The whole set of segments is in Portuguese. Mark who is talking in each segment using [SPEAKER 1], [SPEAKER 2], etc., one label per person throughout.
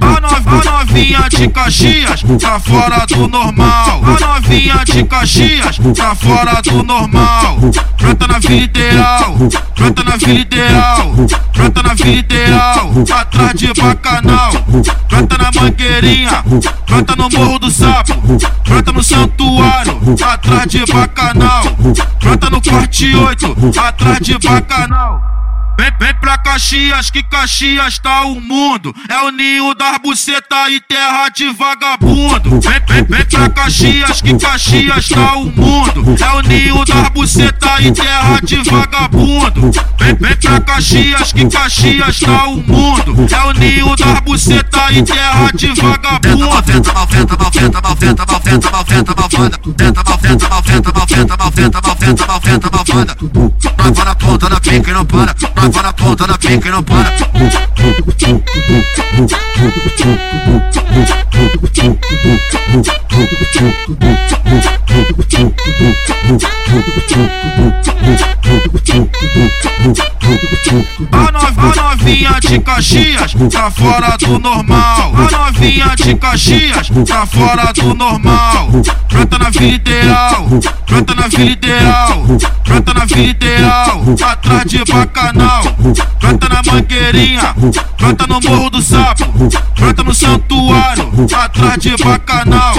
[SPEAKER 1] a novinha de Caxias tá fora do normal. A novinha de Caxias tá fora do normal. Brota na vida ideal, brota na vida ideal, brota na vida ideal. Atrás de bacanal, brota na mangueirinha, brota no morro do brota no santuário, atrás de bacanal, brota no corte 8, atrás de bacanal. Vem, vem pra Caxias, que Caxias tá o mundo. É o ninho das buceta e terra de vagabundo. Vem, vem, vem pra Caxias, que Caxias tá o mundo. É o ninho das buceta e terra de vagabundo. Vem pra Caxias, que Caxias tá o mundo. É o ninho das buceta e terra de vagabundo.
[SPEAKER 2] Malventa, malventa, malventa, malventa, malventa, malventa, malvada. Tenta, malventa, malventa, malventa, malventa, malventa, malventa, malvada. Vai para a ponta da pica e não para. Vai para a ponta da pica e não para.
[SPEAKER 1] A, no, a novinha de Caxias tá fora do normal. A novinha de Caxias tá fora do normal. Brota na vida ideal, brota na vida ideal, brota na vida ideal. Atrás de bacanal, brota na mangueirinha, brota no morro do sapo, brota no santuário, atrás de bacanal,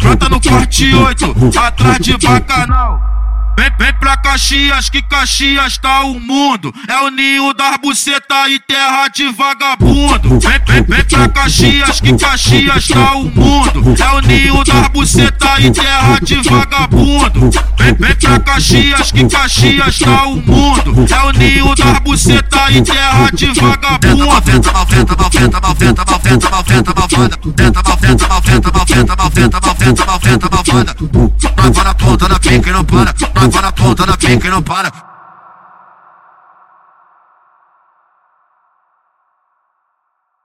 [SPEAKER 1] brota no corte 8, atrás de bacanal. Caxias, que Caxias tá o mundo. É o ninho das buceta e terra de vagabundo. Vem, vem, vem pra Caxias, que Caxias tá o mundo. É o ninho das buceta e terra de vagabundo. Vem, pra Caxias, que Caxias tá o mundo. É o ninho das buceta e terra de vagabundo.
[SPEAKER 2] Malventa, malventa, malventa, malventa, malventa, malventa, malvada. Tenta, malventa, malventa, malventa, malventa, malventa, malventa, malvada. Vai para a ponta da pica e não para. Vai para a ponta da pica e não para.